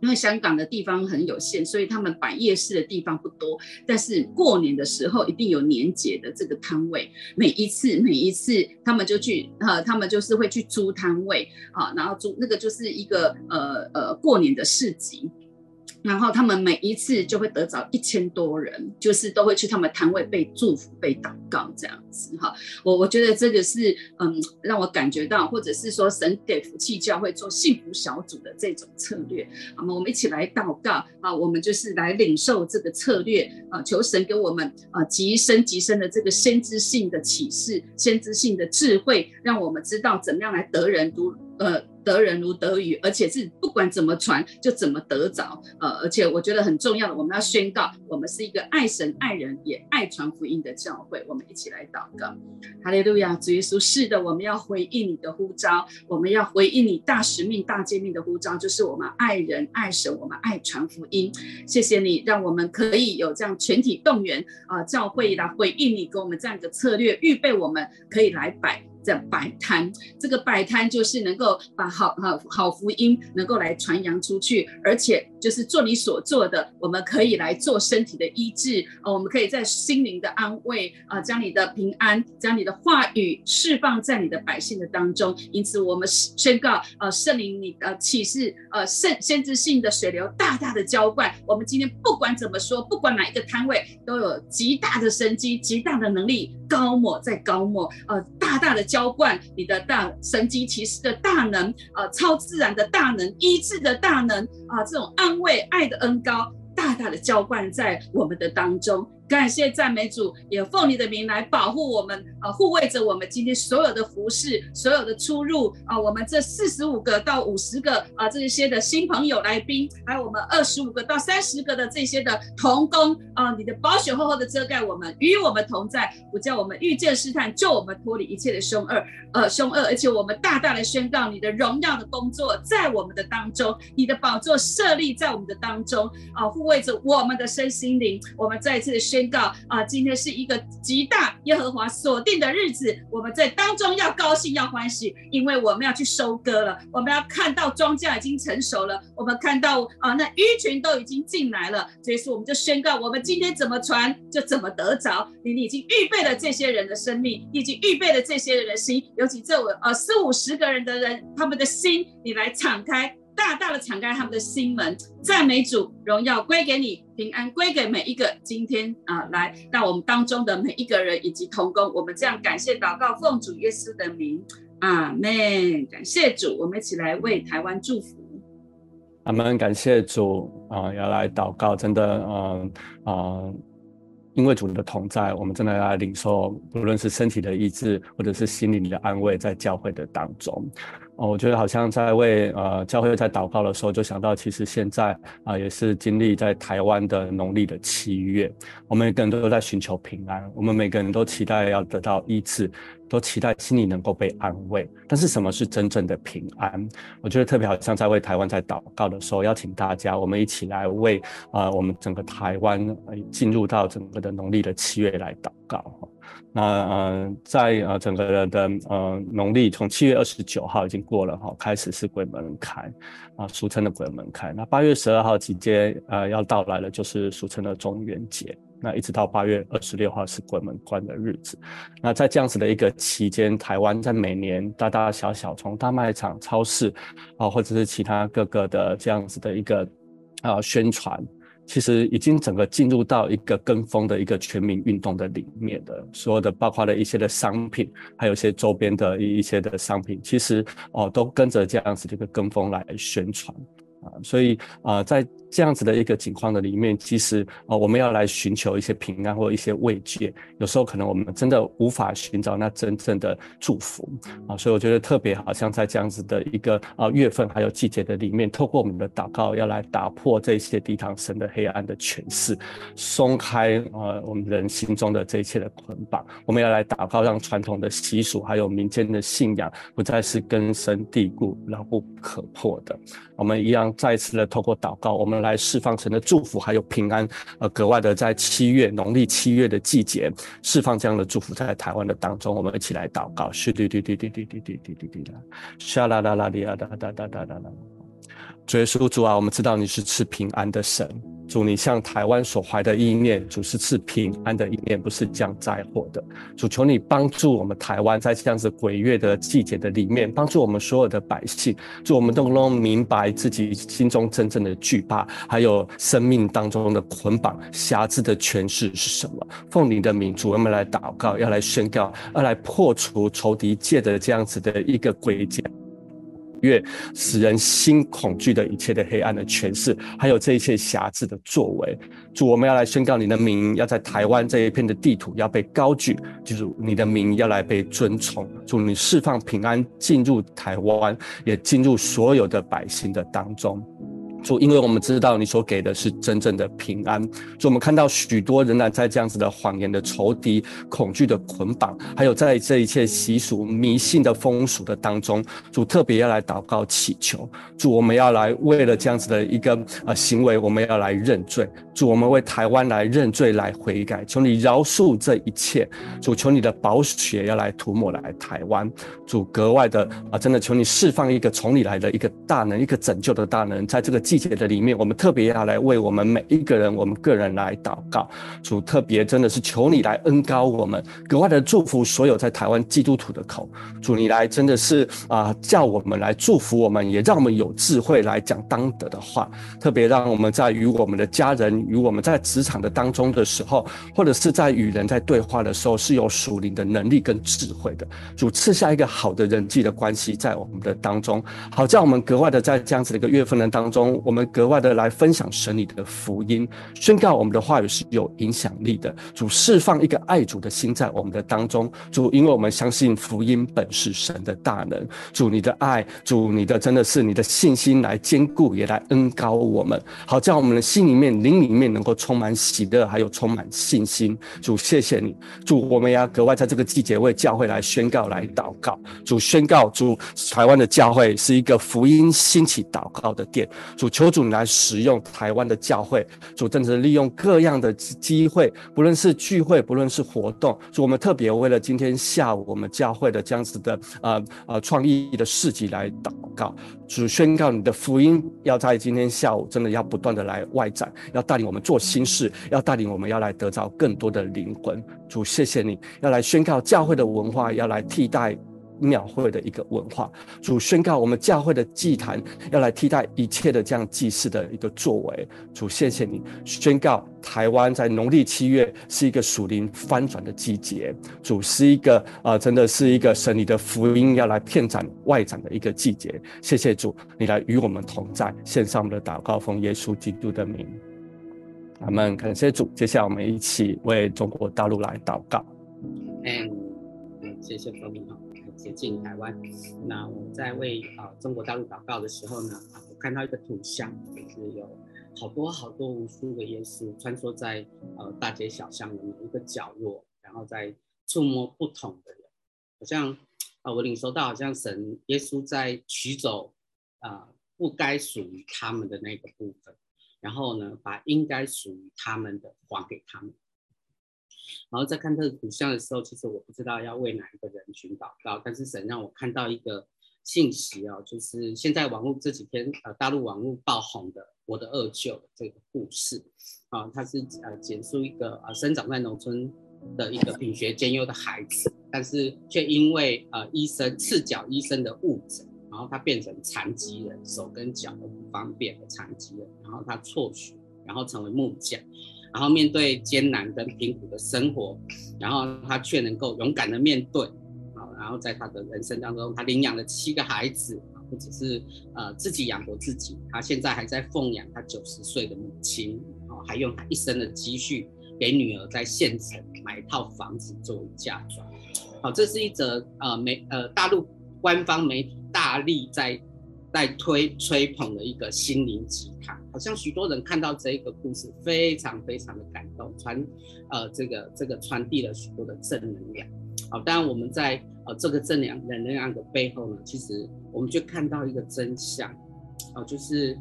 因为香港的地方很有限，所以他们摆夜市的地方不多，但是过年的时候一定有年节的这个摊位，每一次每一次他们就去呃，他们就是会去租摊位啊，然后租那个就是一个呃呃过年的市集。然后他们每一次就会得着一千多人，就是都会去他们摊位被祝福、被祷告这样子哈。我我觉得这个是嗯，让我感觉到，或者是说神给福气教会做幸福小组的这种策略。好吗？我们一起来祷告啊，我们就是来领受这个策略啊，求神给我们啊极深极深的这个先知性的启示、先知性的智慧，让我们知道怎么样来得人如呃。得人如得鱼，而且是不管怎么传就怎么得着，呃，而且我觉得很重要的，我们要宣告，我们是一个爱神、爱人也爱传福音的教会。我们一起来祷告，哈利路亚，主耶稣，是的，我们要回应你的呼召，我们要回应你大使命、大诫命的呼召，就是我们爱人、爱神，我们爱传福音。谢谢你，让我们可以有这样全体动员啊、教会来回应你给我们这样一个策略，预备我们可以来摆。在摆摊，这个摆摊就是能够把好好好福音能够来传扬出去，而且就是做你所做的，我们可以来做身体的医治，呃，我们可以在心灵的安慰啊，将你的平安，将你的话语释放在你的百姓的当中。因此，我们宣告，呃，圣灵你的启示，呃，圣先知性的水流大大的浇灌。我们今天不管怎么说，不管哪一个摊位，都有极大的生机，极大的能力，高抹再高抹，呃，大。大的浇灌你的大神迹奇事的大能，呃，超自然的大能，医治的大能啊，这种安因为爱的恩高大的浇灌在我们的当中。感谢赞美主，也奉你的名来保护我们，啊，护卫着我们今天所有的服饰，所有的出入啊、我们这四十五个到五十个啊、呃，这些的新朋友来宾，还有我们二十五个到三十个的这些的同工啊、你的宝血厚厚的遮盖我们，与我们同在，不叫我们遇见试探，救我们脱离一切的凶恶，呃，凶恶，而且我们大大的宣告你的荣耀的工作在我们的当中，你的宝座设立在我们的当中啊，护卫着我们的身心灵，我们再次宣。告啊，今天是一个极大耶和华锁定的日子，我们在当中要高兴要欢喜，因为我们要去收割了，我们要看到庄稼已经成熟了，我们看到啊，那鱼群都已经进来了，所以说我们就宣告，我们今天怎么传就怎么得着。你你已经预备了这些人的生命，已经预备了这些人的心，尤其这呃四五十个人的人，他们的心，你来敞开。大大的敞开他们的心门，赞美主，荣耀归给你，平安归给每一个今天啊、呃、来到我们当中的每一个人以及同工，我们这样感谢祷告，奉主耶稣的名，阿门。感谢主，我们一起来为台湾祝福。阿门，感谢主啊、要来祷告，真的，嗯、呃、啊、因为主的同在，我们真的要来领受，不论是身体的医治，或者是心灵的安慰，在教会的当中。哦，我觉得好像在为呃教会在祷告的时候，就想到其实现在啊、也是经历在台湾的农历的七月，我们每个人都在寻求平安，我们每个人都期待要得到医治，都期待心里能够被安慰。但是什么是真正的平安？我觉得特别好像在为台湾在祷告的时候，邀请大家我们一起来为啊、我们整个台湾进入到整个的农历的七月来祷告。那呃，在呃整个人的呃农历从七月二十九号已经过了哈，开始是鬼门开啊，俗称的鬼门开。那八月十二号期间呃要到来了，就是俗称的中元节。那一直到八月二十六号是鬼门关的日子。那在这样子的一个期间，台湾在每年大大小小从大卖场、超市啊，或者是其他各个的这样子的一个啊宣传。其实已经整个进入到一个跟风的一个全民运动的里面的，所有的包括了一些的商品，还有一些周边的一一些的商品，其实哦都跟着这样子的一个跟风来宣传。啊，所以啊，在这样子的一个情况的里面，其实啊，我们要来寻求一些平安或一些慰藉，有时候可能我们真的无法寻找那真正的祝福啊，所以我觉得特别好像在这样子的一个啊月份还有季节的里面，透过我们的祷告，要来打破这些抵挡神的黑暗的权势，松开啊我们人心中的这一切的捆绑，我们要来祷告，让传统的习俗还有民间的信仰不再是根深蒂固、牢不可破的，我们一样。再次的透过祷告，我们来释放神的祝福，还有平安，呃，格外的在七月农历七月的季节，释放这样的祝福在台湾的当中，我们一起来祷告。是滴滴滴滴滴滴滴滴滴滴啦，沙啦啦啦哩啊哒哒哒哒哒啦。主耶稣主啊，我们知道你是赐平安的神。主，你向台湾所怀的意念，主是赐平安的意念，不是降灾祸的。主，求你帮助我们台湾，在这样子鬼月的季节的里面，帮助我们所有的百姓，祝我们都能明白自己心中真正的惧怕，还有生命当中的捆绑、瑕疵的诠释是什么。奉你的名，主，我们来祷告，要来宣告，要来破除仇敌借的这样子的一个诡计。越使人心恐惧的一切的黑暗的诠释，还有这一切瑕疵的作为，主，我们要来宣告你的名，要在台湾这一片的地图要被高举，就是你的名要来被尊崇。主，你释放平安进入台湾，也进入所有的百姓的当中。主，因为我们知道你所给的是真正的平安。主，我们看到许多仍然在这样子的谎言的仇敌、恐惧的捆绑，还有在这一切习俗、迷信的风俗的当中，主特别要来祷告祈求。主，我们要来为了这样子的一个呃行为，我们要来认罪。主，我们为台湾来认罪、来悔改，求你饶恕这一切。主，求你的宝血要来涂抹来台湾。主，格外的啊，真的求你释放一个从你来的一个大能、一个拯救的大能，在这个季。季节的里面，我们特别要来为我们每一个人，我们个人来祷告。主特别真的是求你来恩高我们，格外的祝福所有在台湾基督徒的口。主你来真的是啊、叫我们来祝福我们，也让我们有智慧来讲当得的话。特别让我们在与我们的家人、与我们在职场的当中的时候，或者是在与人在对话的时候，是有属灵的能力跟智慧的。主赐下一个好的人际的关系在我们的当中，好叫我们格外的在这样子的一个月份的当中，我们格外的来分享神你的福音，宣告我们的话语是有影响力的。主释放一个爱主的心在我们的当中，主，因为我们相信福音本是神的大能。主，你的爱，主，你的真的是你的信心来坚固，也来恩膏我们，好在我们的心里面、灵里面能够充满喜乐，还有充满信心。主，谢谢你，主，我们要格外在这个季节为教会来宣告、来祷告。主，宣告主，台湾的教会是一个福音兴起祷告的殿。主，求主来使用台湾的教会。主，正是利用各样的机会，不论是聚会，不论是活动。主，我们特别为了今天下午我们教会的这样子的呃呃创意的市集来祷告。主，宣告你的福音要在今天下午真的要不断的来外展，要带领我们做新事，要带领我们要来得着更多的灵魂。主，谢谢你要来宣告教会的文化要来替代。庙会的一个文化，主宣告我们教会的祭坛要来替代一切的这样祭祀的一个作为。主，谢谢你宣告台湾在农历七月是一个属灵翻转的季节。主是一个啊、呃，真的是一个神你的福音要来遍展外展的一个季节。谢谢主，你来与我们同在，献上我们的祷告，奉耶稣基督的名，阿门。感谢主，接下来我们一起为中国大陆来祷告。嗯，谢谢奉命接近台湾，那我在为啊中国大陆祷告的时候呢，我看到一个图像，就是有好多好多无数的耶稣穿梭在呃大街小巷的每一个角落，然后在触摸不同的人，好像啊我领受到好像神耶稣在取走啊不该属于他们的那个部分，然后呢把应该属于他们的还给他们。然后在看这个图像的时候，其实我不知道要为哪一个人群祷告，但是神让我看到一个信息哦，就是现在网络这几天呃大陆网络爆红的《我的二舅》这个故事啊，他是呃讲述一个呃生长在农村的一个品学兼优的孩子，但是却因为呃医生赤脚医生的误诊，然后他变成残疾人，手跟脚都不方便的残疾人，然后他辍学，然后成为木匠。然后面对艰难跟贫苦的生活，然后他却能够勇敢的面对，啊，然后在他的人生当中，他领养了七个孩子，不只是呃自己养活自己，他现在还在奉养他九十岁的母亲，啊，还用他一生的积蓄给女儿在县城买一套房子作为嫁妆。好，这是一则呃媒呃大陆官方媒体大力在。在推吹捧的一个心灵鸡汤，好像许多人看到这一个故事，非常非常的感动，传呃这个这个传递了许多的正能量。好，当然我们在呃这个正能量能量的背后呢，其实我们就看到一个真相，啊、就是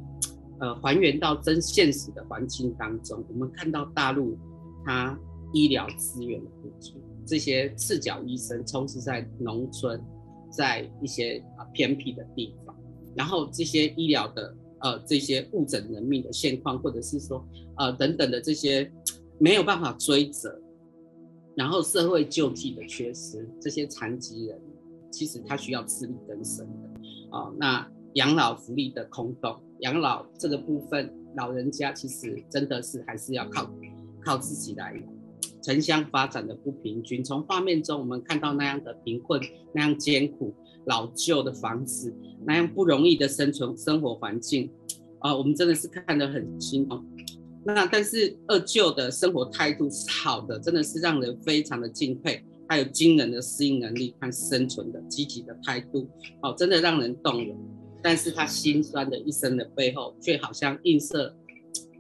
呃还原到真现实的环境当中，我们看到大陆它医疗资源的不足，这些赤脚医生充斥在农村，在一些啊偏僻的地方。然后这些医疗的呃这些误诊人命的现况，或者是说呃等等的这些没有办法追责，然后社会救济的缺失，这些残疾人其实他需要自力更生的啊、那养老福利的空洞，养老这个部分，老人家其实真的是还是要靠靠自己来。城乡发展的不平均，从画面中我们看到那样的贫困，那样艰苦。老旧的房子，那样不容易的生存生活环境，啊、我们真的是看得很心痛。那但是二舅的生活态度是好的，真的是让人非常的敬佩。还有惊人的适应能力和生存的积极的态度，哦，真的让人动容。但是他心酸的一生的背后，却好像映射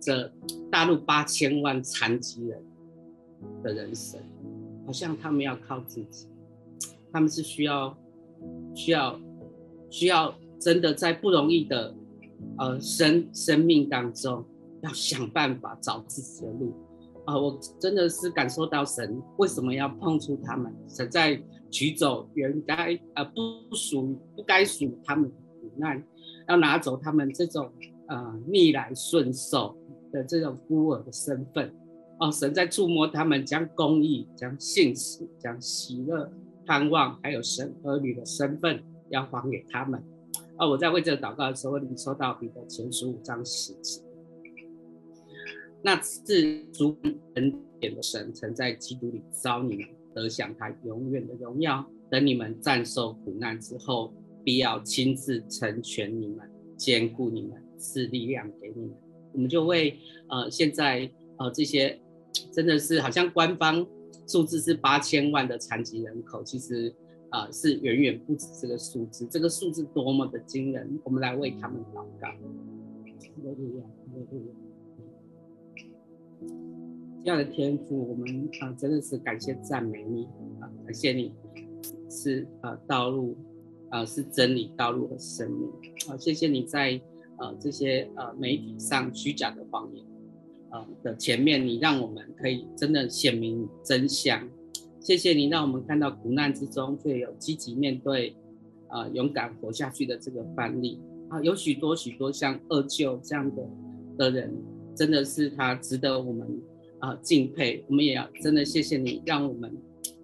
着大陆八千万残疾人的人生，好像他们要靠自己，他们是需要。需要，需要真的在不容易的，呃生生命当中，要想办法找自己的路，啊、呃，我真的是感受到神为什么要碰触他们，神在取走原该呃不属于不该属他们的苦难，要拿走他们这种呃逆来顺受的这种孤儿的身份。哦，神在触摸他们，将公义、将信实、将喜乐、盼望，还有神儿女的身份要还给他们。啊，我在为这个祷告的时候，领受到彼得前书五章十节，那是主恩典的神曾在基督里召你们，得享他永远的荣耀。等你们战受苦难之后，必要亲自成全你们，坚固你们，赐力量给你们。我们就为呃现在呃这些。真的是好像官方数字是八千万的残疾人口，其实啊、是远远不止这个数字。这个数字多么的惊人，我们来为他们祷告。这样的天父，我们啊、真的是感谢赞美你啊，感谢你是呃道路啊、是真理道路和生命啊，谢谢你在呃这些呃媒体上虚假的谎言。呃的前面，你让我们可以真的显明真相。谢谢你让我们看到苦难之中却有积极面对，呃，勇敢活下去的这个范例啊，有许多许多像二舅这样的的人，真的是他值得我们啊敬佩。我们也要真的谢谢你，让我们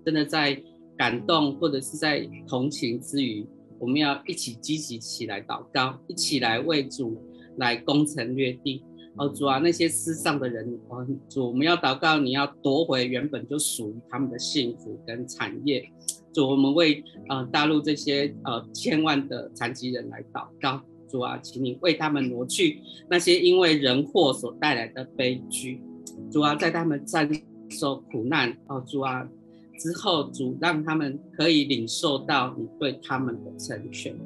真的在感动或者是在同情之余，我们要一起积极起来祷告，一起来为主来攻城略地。哦，主啊，那些世上的人，哦，主，我们要祷告，你要夺回原本就属于他们的幸福跟产业。主，我们为呃大陆这些呃千万的残疾人来祷告。主啊，请你为他们挪去那些因为人祸所带来的悲剧。主啊，在他们战受苦难，哦，主啊，之后主让他们可以领受到你对他们的成全，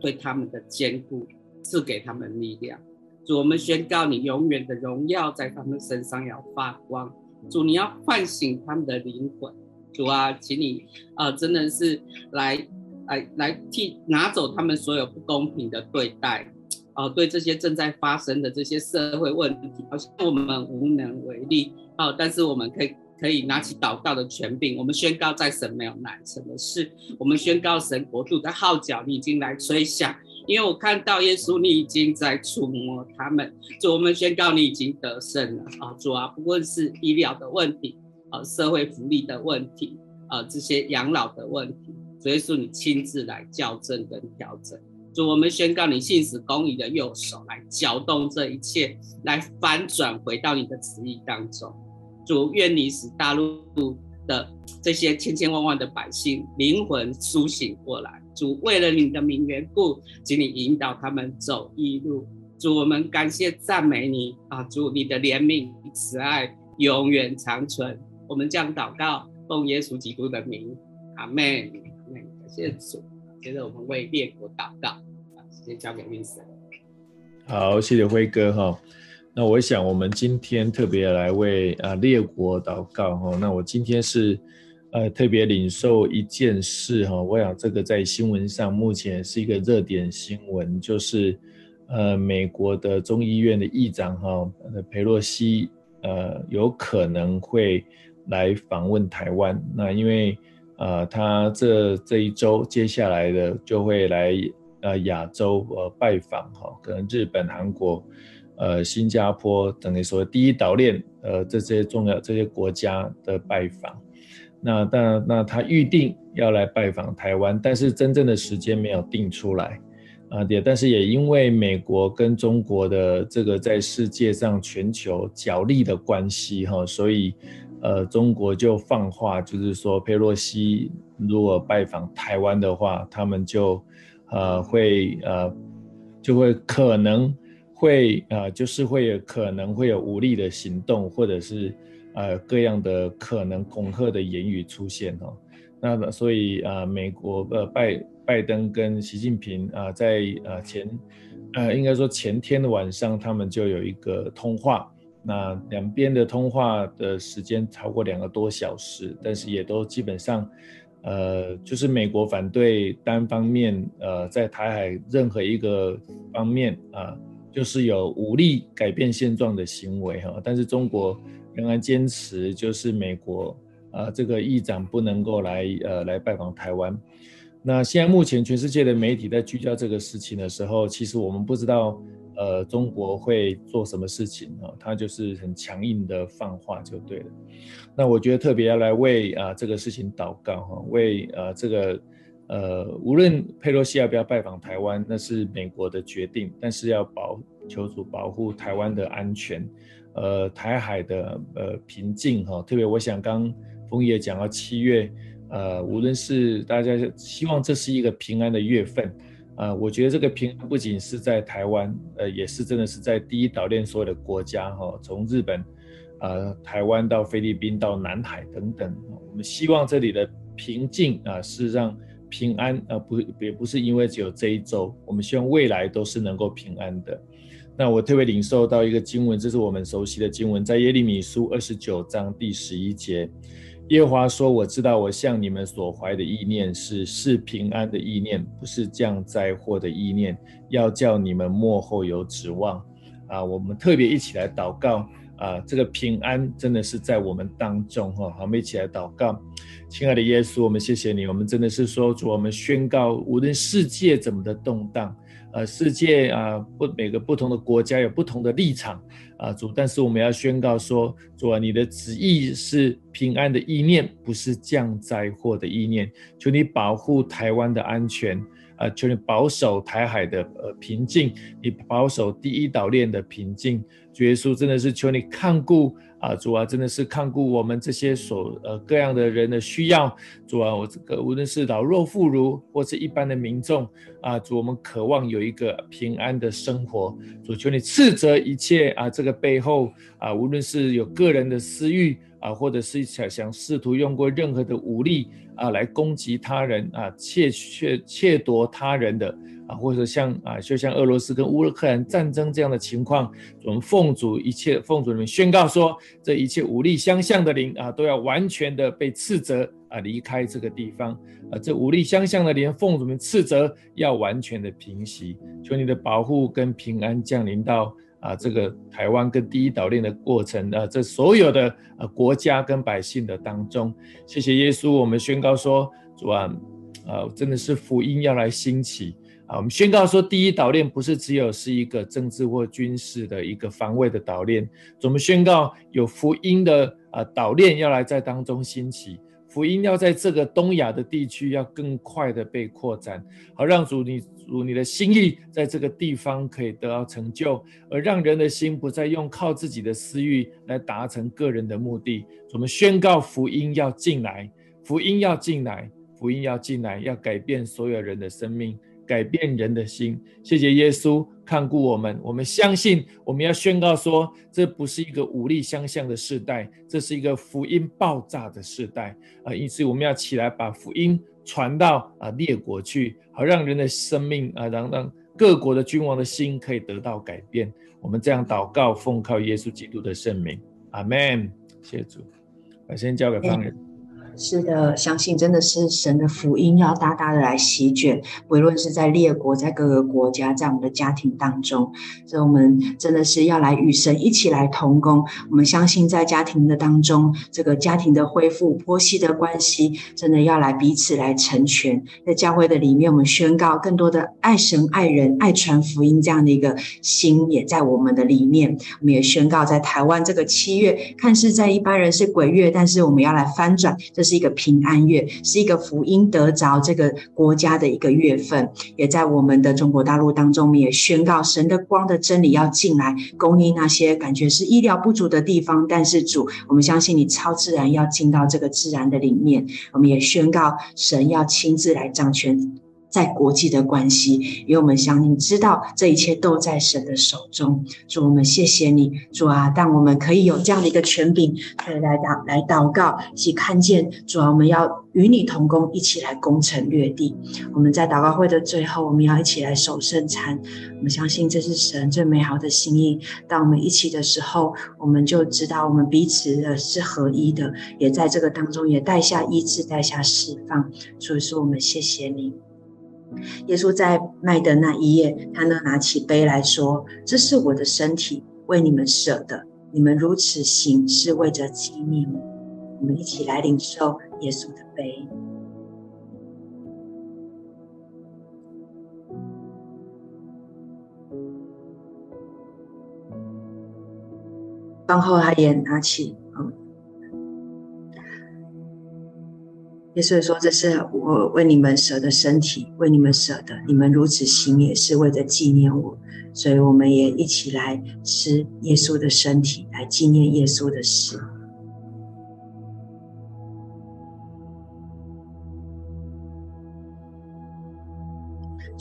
对他们的坚固，赐给他们力量。主，我们宣告你永远的荣耀在他们身上要发光。主，你要唤醒他们的灵魂。主啊，请你啊、真的是来来来替拿走他们所有不公平的对待。啊、对这些正在发生的这些社会问题，好像我们无能为力。啊、但是我们可以可以拿起祷告的权柄，我们宣告在神没有难成的事。我们宣告神国度的号角，你已经来吹响。因为我看到耶稣，你已经在触摸他们，主，我们宣告你已经得胜了啊！主啊，不论是医疗的问题，啊，社会福利的问题，啊，这些养老的问题，主耶稣你亲自来校正跟调整。主，我们宣告你信实公义的右手来搅动这一切，来翻转回到你的旨意当中。主，愿你使大陆的这些千千万万的百姓灵魂苏醒过来。主，为了你的名缘故，请你引导他们走义路。主，我们感谢赞美你啊！主，你的怜悯慈爱永远长存。我们将祷告，奉耶稣基督的名，阿门。阿门。感谢主。接着我们为列国祷告，啊，时间交给 Vincent。好，谢谢辉哥哈。那我想我们今天特别来为啊列国祷告哈。那我今天是。呃，特别领受一件事哈，我想这个在新闻上目前是一个热点新闻，就是呃，美国的众议院的议长哈，佩洛西呃，有可能会来访问台湾。那因为呃，他这这一周接下来的就会来呃亚洲呃拜访哈，可能日本、韩国、呃新加坡等于说第一岛链呃这些重要这些国家的拜访。那当然，那他预定要来拜访台湾，但是真正的时间没有定出来，啊，也但是也因为美国跟中国的这个在世界上全球角力的关系哈，所以呃，中国就放话，就是说佩洛西如果拜访台湾的话，他们就呃会呃就会可能会呃就是会有可能会有武力的行动，或者是。呃，各样的可能恐吓的言语出现哈，那所以啊，美国呃拜拜登跟习近平啊，在呃前呃应该说前天的晚上，他们就有一个通话，那两边的通话的时间超过两个多小时，但是也都基本上呃就是美国反对单方面呃在台海任何一个方面啊，就是有武力改变现状的行为哈，但是中国。仍然坚持就是美国啊、这个议长不能够来呃来拜访台湾。那现在目前全世界的媒体在聚焦这个事情的时候，其实我们不知道呃中国会做什么事情啊，他就是很强硬的放话就对了。那我觉得特别要来为啊这个事情祷告哈，为啊这个呃无论佩洛西要不要拜访台湾，那是美国的决定，但是要保求主保护台湾的安全，呃台海的呃平静哈，特别我想刚枫叶讲到七月。呃，无论是大家希望这是一个平安的月份，啊、我觉得这个平安不仅是在台湾，呃，也是真的是在第一岛链所有的国家哈、哦，从日本，呃，台湾到菲律宾到南海等等，我们希望这里的平静啊、是让平安，啊、不也不是因为只有这一周，我们希望未来都是能够平安的。那我特别领受到一个经文，这是我们熟悉的经文，在耶利米书二十九章第十一节。耶华说：“我知道，我向你们所怀的意念是是平安的意念，不是降灾祸的意念，要叫你们末后有指望。”啊，我们特别一起来祷告啊，这个平安真的是在我们当中哈。我们一起来祷告，亲爱的耶稣，我们谢谢你，我们真的是说主，我们宣告，无论世界怎么的动荡。呃，世界啊，不，每个不同的国家有不同的立场啊，主，但是我们要宣告说，主啊，你的旨意是平安的意念，不是降灾祸的意念。求你保护台湾的安全啊，求你保守台海的呃平静，你保守第一岛链的平静。主耶稣真的是求你看顾。啊，主啊，真的是看顾我们这些所呃各样的人的需要。主啊，我这个无论是老弱妇孺或是一般的民众啊，主，我们渴望有一个平安的生活。主，求你斥责一切啊，这个背后啊，无论是有个人的私欲啊，或者是想想试图用过任何的武力啊来攻击他人啊，窃窃窃夺他人的。啊，或者像啊，就像俄罗斯跟乌克兰战争这样的情况，我们奉主一切奉主里面宣告说，这一切武力相向的灵啊，都要完全的被斥责啊，离开这个地方啊，这武力相向的灵奉主们斥责要完全的平息，求你的保护跟平安降临到啊这个台湾跟第一岛链的过程啊，这所有的啊国家跟百姓的当中，谢谢耶稣，我们宣告说主啊，啊真的是福音要来兴起。啊，我们宣告说，第一岛链不是只有是一个政治或军事的一个防卫的岛链，我们宣告有福音的啊岛链要来在当中兴起，福音要在这个东亚的地区要更快的被扩展，好让主你主你的心意在这个地方可以得到成就，而让人的心不再用靠自己的私欲来达成个人的目的。我们宣告福音要进来，福音要进来，福音要进来，要改变所有人的生命。改变人的心，谢谢耶稣看顾我们。我们相信，我们要宣告说，这不是一个武力相向的时代，这是一个福音爆炸的时代啊！因此，我们要起来把福音传到啊列国去，好让人的生命啊，让让各国的君王的心可以得到改变。我们这样祷告，奉靠耶稣基督的圣名，阿门。谢谢主，我先交给方人。是的，相信真的是神的福音要大大的来席卷，无论是在列国，在各个国家，在我们的家庭当中，所以我们真的是要来与神一起来同工。我们相信在家庭的当中，这个家庭的恢复、婆媳的关系，真的要来彼此来成全。在教会的里面，我们宣告更多的爱神、爱人、爱传福音这样的一个心，也在我们的里面。我们也宣告，在台湾这个七月，看似在一般人是鬼月，但是我们要来翻转，这是一个平安月，是一个福音得着这个国家的一个月份，也在我们的中国大陆当中，我们也宣告神的光的真理要进来，供应那些感觉是医疗不足的地方。但是主，我们相信你超自然要进到这个自然的里面，我们也宣告神要亲自来掌权。在国际的关系，因为我们相信知道这一切都在神的手中。主，我们谢谢你，主啊，但我们可以有这样的一个权柄，可以来祷来祷告，一起看见主啊，我们要与你同工，一起来攻城略地。我们在祷告会的最后，我们要一起来守圣餐。我们相信这是神最美好的心意。当我们一起的时候，我们就知道我们彼此的是合一的，也在这个当中也带下医治，带下释放。所以说，我们谢谢你。耶稣在卖的那一夜，他呢拿起杯来说：“这是我的身体，为你们舍的。你们如此行，是为着纪念我。”我们一起来领受耶稣的杯。饭后他也拿起。耶稣说：“这是我为你们舍的身体，为你们舍的，你们如此行也是为了纪念我。”所以我们也一起来吃耶稣的身体，来纪念耶稣的死。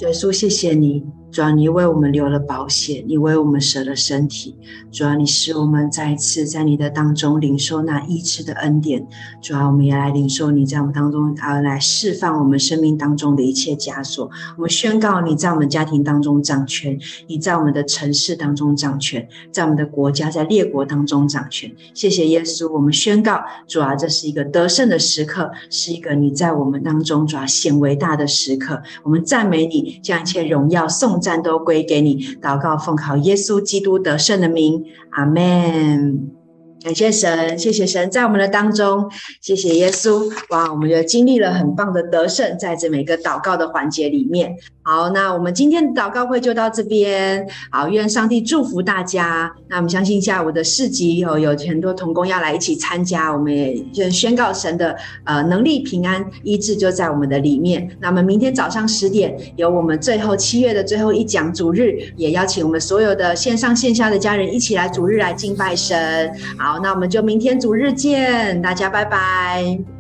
耶稣，谢谢你。主啊，你为我们留了保险，你为我们舍了身体。主啊，你使我们再一次在你的当中领受那医治的恩典。主啊，我们也来领受你在我们当中啊，来释放我们生命当中的一切枷锁。我们宣告你在我们家庭当中掌权，你在我们的城市当中掌权，在我们的国家、在列国当中掌权。谢谢耶稣，我们宣告，主啊，这是一个得胜的时刻，是一个你在我们当中主啊显伟大的时刻。我们赞美你，将一切荣耀颂赞都归给你，祷告奉靠耶稣基督得胜的名，阿门。感谢神，谢谢神在我们的当中，谢谢耶稣。哇，我们就经历了很棒的得胜，在这每个祷告的环节里面。好，那我们今天的祷告会就到这边。好，愿上帝祝福大家。那我们相信下午的市集有有很多同工要来一起参加，我们也就宣告神的呃能力、平安、医治就在我们的里面。那么明天早上十点有我们最后七月的最后一讲主日，也邀请我们所有的线上线下的家人一起来主日来敬拜神。好，那我们就明天主日见，大家拜拜。